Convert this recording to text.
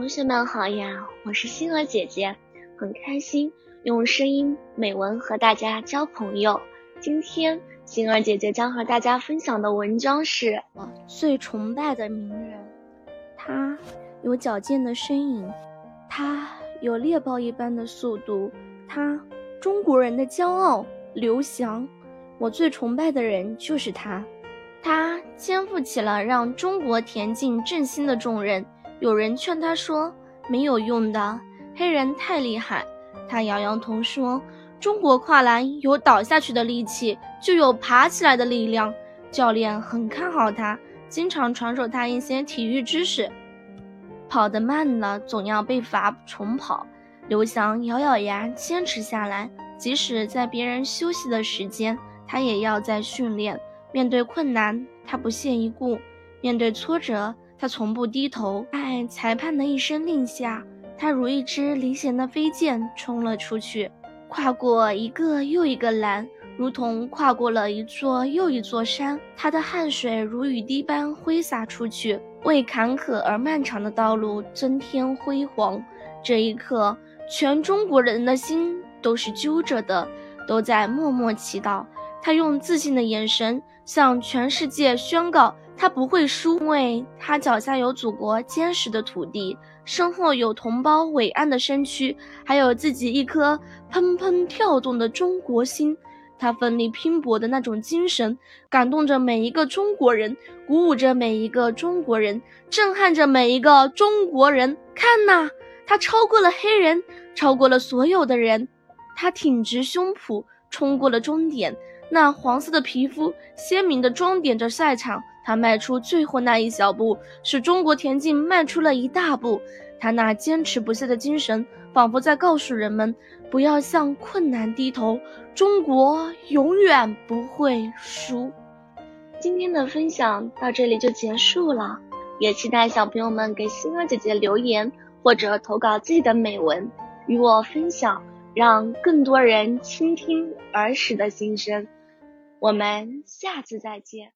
同学们好呀，我是星儿姐姐，很开心用声音美文和大家交朋友。今天星儿姐姐将和大家分享的文章是我最崇拜的名人，他有矫健的身影，他有猎豹一般的速度，他中国人的骄傲刘翔。我最崇拜的人就是他，他肩负起了让中国田径振兴的重任。有人劝他说：“没有用的，黑人太厉害。”他摇摇头说：“中国跨栏有倒下去的力气，就有爬起来的力量。”教练很看好他，经常传授他一些体育知识。跑得慢了，总要被罚重跑。刘翔咬咬牙坚持下来，即使在别人休息的时间，他也要在训练。面对困难，他不屑一顾；面对挫折，他从不低头，在裁判的一声令下，他如一支离弦的飞箭冲了出去，跨过一个又一个栏，如同跨过了一座又一座山。他的汗水如雨滴般挥洒出去，为坎坷而漫长的道路增添辉煌。这一刻，全中国人的心都是揪着的，都在默默祈祷。他用自信的眼神向全世界宣告。他不会输，因为他脚下有祖国坚实的土地，身后有同胞伟岸的身躯，还有自己一颗砰砰跳动的中国心。他奋力拼搏的那种精神，感动着每一个中国人，鼓舞着每一个中国人，震撼着每一个中国人。看呐，他超过了黑人，超过了所有的人。他挺直胸脯冲过了终点，那黄色的皮肤鲜明地装点着赛场。他迈出最后那一小步，使中国田径迈出了一大步。他那坚持不懈的精神，仿佛在告诉人们：不要向困难低头，中国永远不会输。今天的分享到这里就结束了，也期待小朋友们给星儿姐姐留言或者投稿自己的美文与我分享，让更多人倾听儿时的心声。我们下次再见。